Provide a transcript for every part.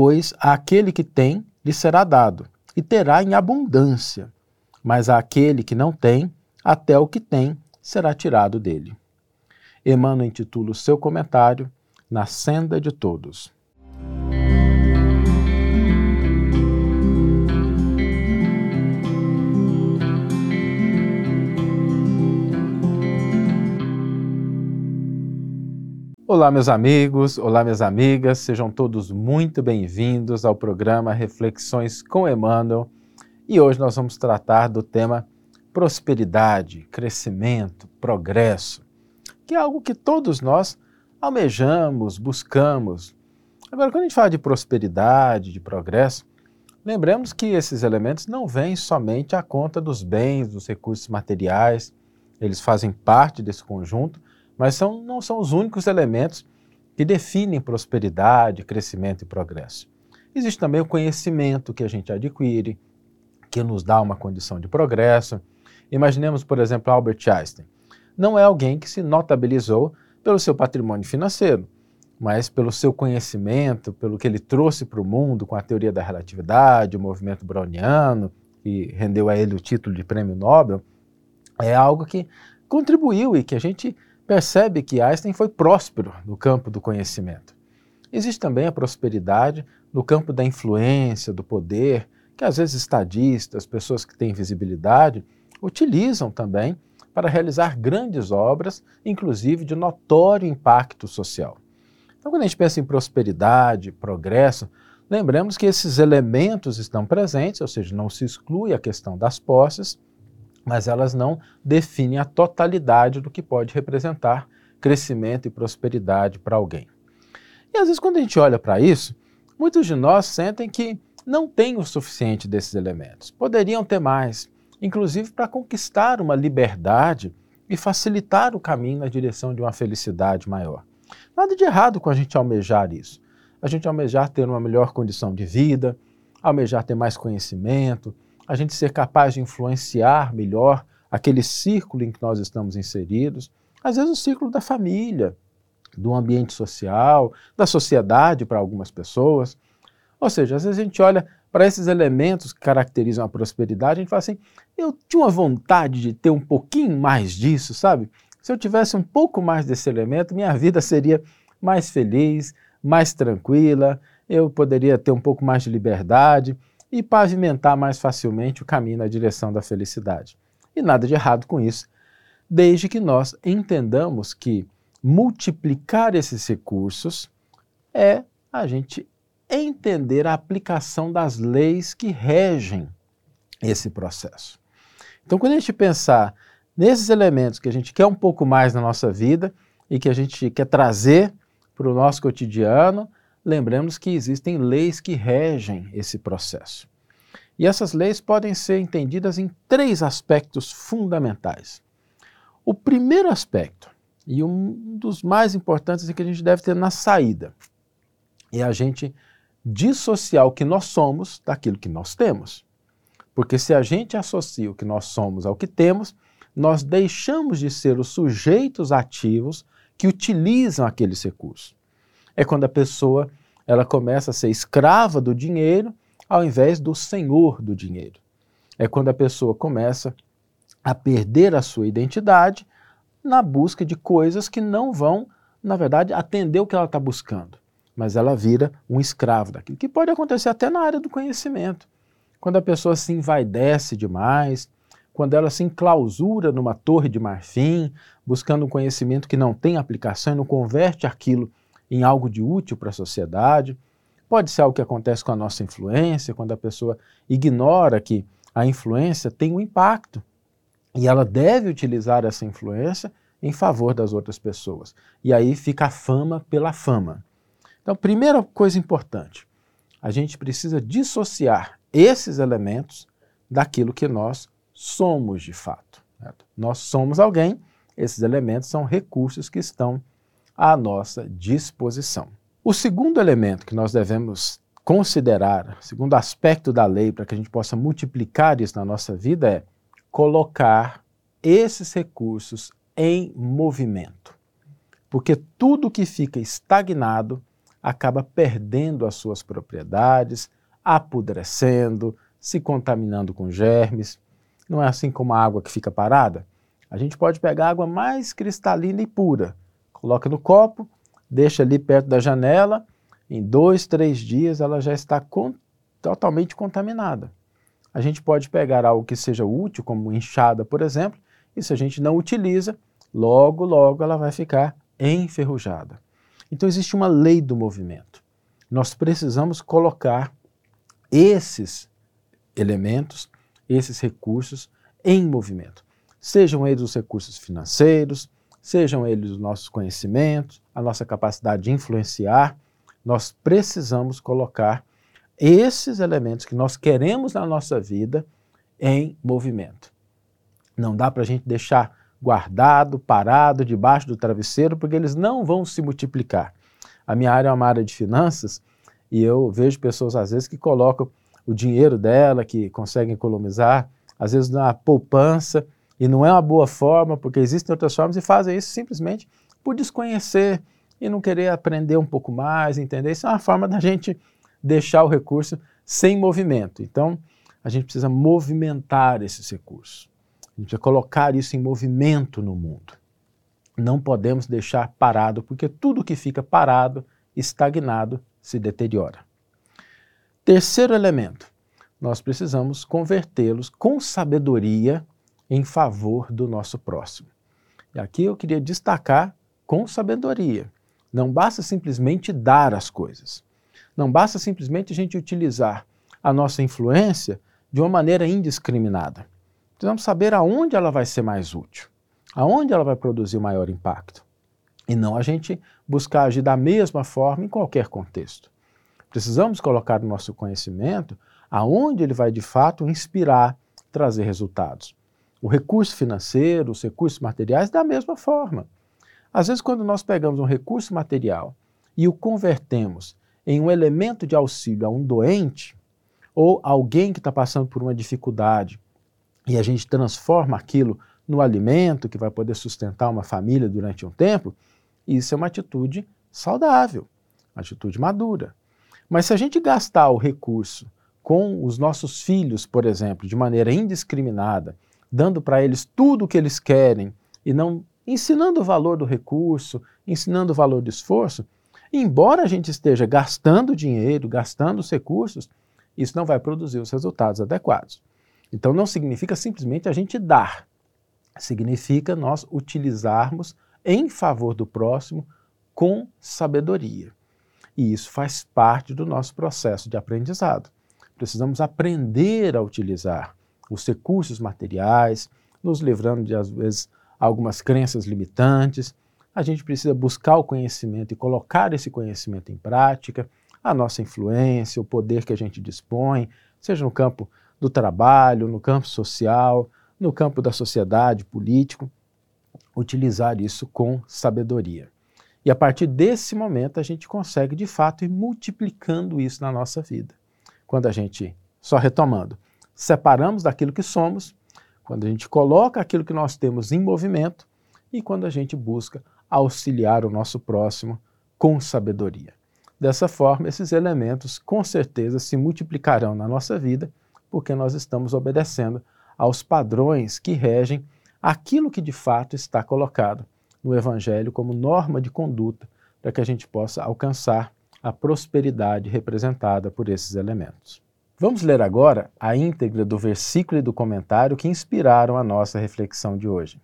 Pois aquele que tem lhe será dado, e terá em abundância, mas aquele que não tem, até o que tem será tirado dele. Emmanuel intitula o seu comentário Na Senda de Todos. Olá, meus amigos, olá, minhas amigas, sejam todos muito bem-vindos ao programa Reflexões com Emmanuel. E hoje nós vamos tratar do tema prosperidade, crescimento, progresso, que é algo que todos nós almejamos, buscamos. Agora, quando a gente fala de prosperidade, de progresso, lembremos que esses elementos não vêm somente à conta dos bens, dos recursos materiais, eles fazem parte desse conjunto mas são, não são os únicos elementos que definem prosperidade, crescimento e progresso. Existe também o conhecimento que a gente adquire, que nos dá uma condição de progresso. Imaginemos, por exemplo, Albert Einstein. Não é alguém que se notabilizou pelo seu patrimônio financeiro, mas pelo seu conhecimento, pelo que ele trouxe para o mundo com a teoria da relatividade, o movimento browniano, que rendeu a ele o título de prêmio Nobel, é algo que contribuiu e que a gente percebe que Einstein foi próspero no campo do conhecimento. Existe também a prosperidade no campo da influência, do poder, que às vezes estadistas, pessoas que têm visibilidade, utilizam também para realizar grandes obras, inclusive de notório impacto social. Então, quando a gente pensa em prosperidade, progresso, lembremos que esses elementos estão presentes, ou seja, não se exclui a questão das posses, mas elas não definem a totalidade do que pode representar crescimento e prosperidade para alguém. E às vezes, quando a gente olha para isso, muitos de nós sentem que não têm o suficiente desses elementos, poderiam ter mais, inclusive para conquistar uma liberdade e facilitar o caminho na direção de uma felicidade maior. Nada de errado com a gente almejar isso. A gente almejar ter uma melhor condição de vida, almejar ter mais conhecimento, a gente ser capaz de influenciar melhor aquele círculo em que nós estamos inseridos, às vezes o círculo da família, do ambiente social, da sociedade para algumas pessoas. Ou seja, às vezes a gente olha para esses elementos que caracterizam a prosperidade, a gente fala assim: eu tinha uma vontade de ter um pouquinho mais disso, sabe? Se eu tivesse um pouco mais desse elemento, minha vida seria mais feliz, mais tranquila, eu poderia ter um pouco mais de liberdade e pavimentar mais facilmente o caminho na direção da felicidade. E nada de errado com isso, desde que nós entendamos que multiplicar esses recursos é a gente entender a aplicação das leis que regem esse processo. Então, quando a gente pensar nesses elementos que a gente quer um pouco mais na nossa vida e que a gente quer trazer para o nosso cotidiano, lembremos que existem leis que regem esse processo. E essas leis podem ser entendidas em três aspectos fundamentais. O primeiro aspecto, e um dos mais importantes é que a gente deve ter na saída, é a gente dissociar o que nós somos daquilo que nós temos. Porque se a gente associa o que nós somos ao que temos, nós deixamos de ser os sujeitos ativos que utilizam aqueles recursos é quando a pessoa ela começa a ser escrava do dinheiro ao invés do senhor do dinheiro. É quando a pessoa começa a perder a sua identidade na busca de coisas que não vão, na verdade, atender o que ela está buscando. Mas ela vira um escravo daquilo, que pode acontecer até na área do conhecimento. Quando a pessoa se envaidece demais, quando ela se enclausura numa torre de marfim, buscando um conhecimento que não tem aplicação e não converte aquilo em algo de útil para a sociedade. Pode ser algo que acontece com a nossa influência, quando a pessoa ignora que a influência tem um impacto e ela deve utilizar essa influência em favor das outras pessoas. E aí fica a fama pela fama. Então, primeira coisa importante, a gente precisa dissociar esses elementos daquilo que nós somos de fato. Certo? Nós somos alguém, esses elementos são recursos que estão à nossa disposição. O segundo elemento que nós devemos considerar, segundo aspecto da lei, para que a gente possa multiplicar isso na nossa vida, é colocar esses recursos em movimento. Porque tudo que fica estagnado acaba perdendo as suas propriedades, apodrecendo, se contaminando com germes. Não é assim como a água que fica parada? A gente pode pegar água mais cristalina e pura, coloca no copo, deixa ali perto da janela, em dois, três dias ela já está com, totalmente contaminada. A gente pode pegar algo que seja útil, como enxada, por exemplo, e se a gente não utiliza, logo, logo ela vai ficar enferrujada. Então existe uma lei do movimento. Nós precisamos colocar esses elementos, esses recursos em movimento. Sejam eles os recursos financeiros, sejam eles os nossos conhecimentos, a nossa capacidade de influenciar, nós precisamos colocar esses elementos que nós queremos na nossa vida em movimento. Não dá para a gente deixar guardado, parado, debaixo do travesseiro, porque eles não vão se multiplicar. A minha área é uma área de finanças e eu vejo pessoas, às vezes, que colocam o dinheiro dela, que conseguem economizar, às vezes na poupança, e não é uma boa forma, porque existem outras formas, e fazem isso simplesmente por desconhecer e não querer aprender um pouco mais, entender? Isso é uma forma da gente deixar o recurso sem movimento. Então, a gente precisa movimentar esses recursos. A gente precisa colocar isso em movimento no mundo. Não podemos deixar parado, porque tudo que fica parado, estagnado, se deteriora. Terceiro elemento, nós precisamos convertê-los com sabedoria em favor do nosso próximo. E aqui eu queria destacar com sabedoria. Não basta simplesmente dar as coisas. Não basta simplesmente a gente utilizar a nossa influência de uma maneira indiscriminada. Precisamos saber aonde ela vai ser mais útil, aonde ela vai produzir maior impacto. E não a gente buscar agir da mesma forma em qualquer contexto. Precisamos colocar o nosso conhecimento aonde ele vai de fato inspirar, trazer resultados. O recurso financeiro, os recursos materiais, da mesma forma. Às vezes, quando nós pegamos um recurso material e o convertemos em um elemento de auxílio a um doente ou alguém que está passando por uma dificuldade e a gente transforma aquilo no alimento que vai poder sustentar uma família durante um tempo, isso é uma atitude saudável, uma atitude madura. Mas se a gente gastar o recurso com os nossos filhos, por exemplo, de maneira indiscriminada, dando para eles tudo o que eles querem e não ensinando o valor do recurso, ensinando o valor do esforço, embora a gente esteja gastando dinheiro, gastando os recursos, isso não vai produzir os resultados adequados. Então não significa simplesmente a gente dar, significa nós utilizarmos em favor do próximo com sabedoria. E isso faz parte do nosso processo de aprendizado. Precisamos aprender a utilizar os recursos materiais, nos livrando de, às vezes, algumas crenças limitantes. A gente precisa buscar o conhecimento e colocar esse conhecimento em prática, a nossa influência, o poder que a gente dispõe, seja no campo do trabalho, no campo social, no campo da sociedade, político, utilizar isso com sabedoria. E a partir desse momento a gente consegue de fato ir multiplicando isso na nossa vida. Quando a gente, só retomando, separamos daquilo que somos, quando a gente coloca aquilo que nós temos em movimento e quando a gente busca auxiliar o nosso próximo com sabedoria. Dessa forma, esses elementos com certeza se multiplicarão na nossa vida, porque nós estamos obedecendo aos padrões que regem aquilo que de fato está colocado no Evangelho como norma de conduta para que a gente possa alcançar a prosperidade representada por esses elementos. Vamos ler agora a íntegra do versículo e do comentário que inspiraram a nossa reflexão de hoje.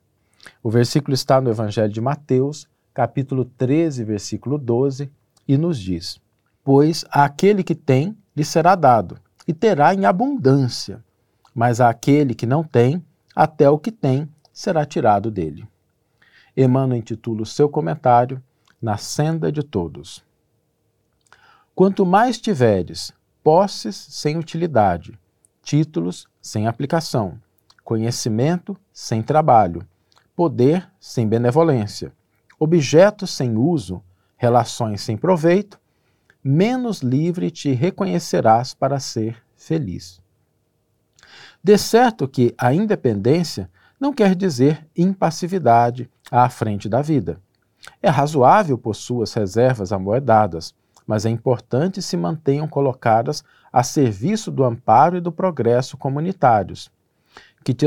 O versículo está no Evangelho de Mateus, capítulo 13, versículo 12, e nos diz: Pois aquele que tem lhe será dado, e terá em abundância, mas àquele que não tem, até o que tem será tirado dele. Emmanuel intitula o seu comentário Na Senda de Todos. Quanto mais tiveres, posses sem utilidade, títulos sem aplicação, conhecimento sem trabalho, poder sem benevolência, objetos sem uso, relações sem proveito, menos livre te reconhecerás para ser feliz. De certo que a independência não quer dizer impassividade à frente da vida. É razoável por suas reservas amoedadas, mas é importante se mantenham colocadas a serviço do amparo e do progresso comunitários. Que te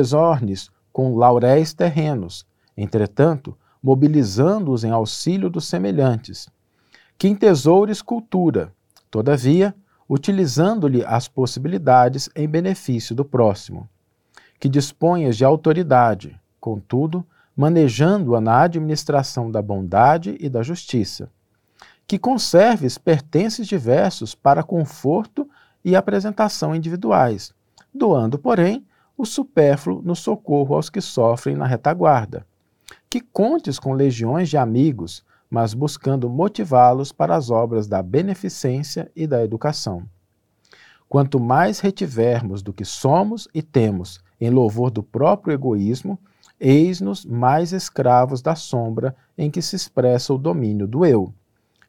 com lauréis terrenos, entretanto, mobilizando-os em auxílio dos semelhantes. Que entesoures cultura, todavia, utilizando-lhe as possibilidades em benefício do próximo. Que disponhas de autoridade, contudo, manejando-a na administração da bondade e da justiça. Que conserves pertences diversos para conforto e apresentação individuais, doando, porém, o supérfluo no socorro aos que sofrem na retaguarda. Que contes com legiões de amigos, mas buscando motivá-los para as obras da beneficência e da educação. Quanto mais retivermos do que somos e temos em louvor do próprio egoísmo, eis-nos mais escravos da sombra em que se expressa o domínio do eu.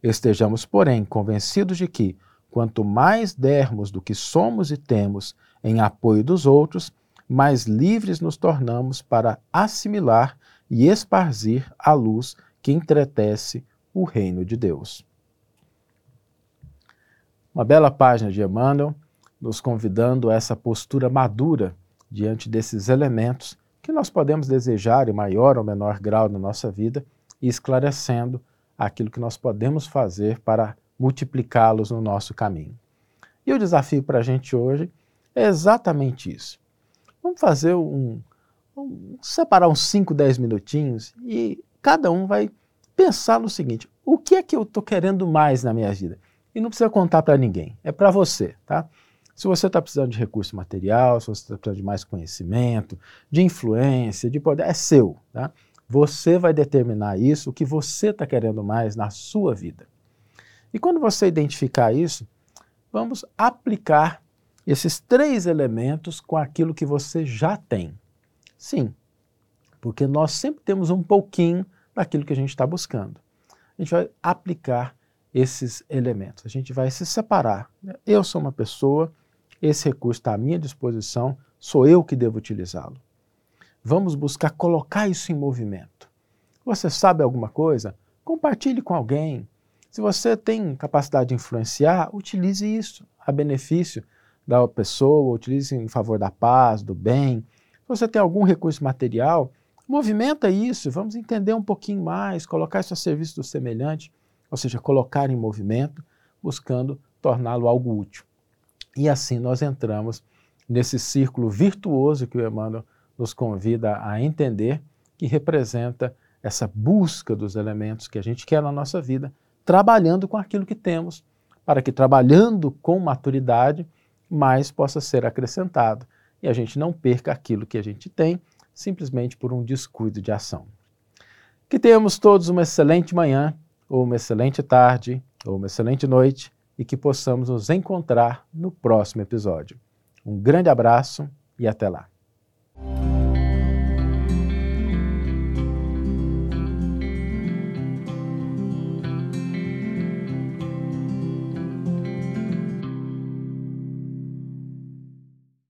Estejamos, porém, convencidos de que, quanto mais dermos do que somos e temos em apoio dos outros, mais livres nos tornamos para assimilar e esparzir a luz que entretece o reino de Deus. Uma bela página de Emmanuel, nos convidando a essa postura madura diante desses elementos que nós podemos desejar em maior ou menor grau na nossa vida e esclarecendo aquilo que nós podemos fazer para multiplicá-los no nosso caminho. E o desafio para a gente hoje é exatamente isso. Vamos fazer um, um separar uns 5, 10 minutinhos e cada um vai pensar no seguinte: o que é que eu estou querendo mais na minha vida? E não precisa contar para ninguém, é para você, tá? Se você está precisando de recurso material, se você está precisando de mais conhecimento, de influência, de poder, é seu, tá? Você vai determinar isso, o que você está querendo mais na sua vida. E quando você identificar isso, vamos aplicar esses três elementos com aquilo que você já tem. Sim, porque nós sempre temos um pouquinho daquilo que a gente está buscando. A gente vai aplicar esses elementos, a gente vai se separar. Eu sou uma pessoa, esse recurso está à minha disposição, sou eu que devo utilizá-lo. Vamos buscar colocar isso em movimento. Você sabe alguma coisa? Compartilhe com alguém. Se você tem capacidade de influenciar, utilize isso a benefício da pessoa, utilize em favor da paz, do bem. Se você tem algum recurso material, movimenta isso, vamos entender um pouquinho mais, colocar isso a serviço do semelhante, ou seja, colocar em movimento, buscando torná-lo algo útil. E assim nós entramos nesse círculo virtuoso que o Emmanuel nos convida a entender, que representa essa busca dos elementos que a gente quer na nossa vida, trabalhando com aquilo que temos, para que trabalhando com maturidade, mais possa ser acrescentado e a gente não perca aquilo que a gente tem simplesmente por um descuido de ação. Que tenhamos todos uma excelente manhã, ou uma excelente tarde, ou uma excelente noite e que possamos nos encontrar no próximo episódio. Um grande abraço e até lá. Thank you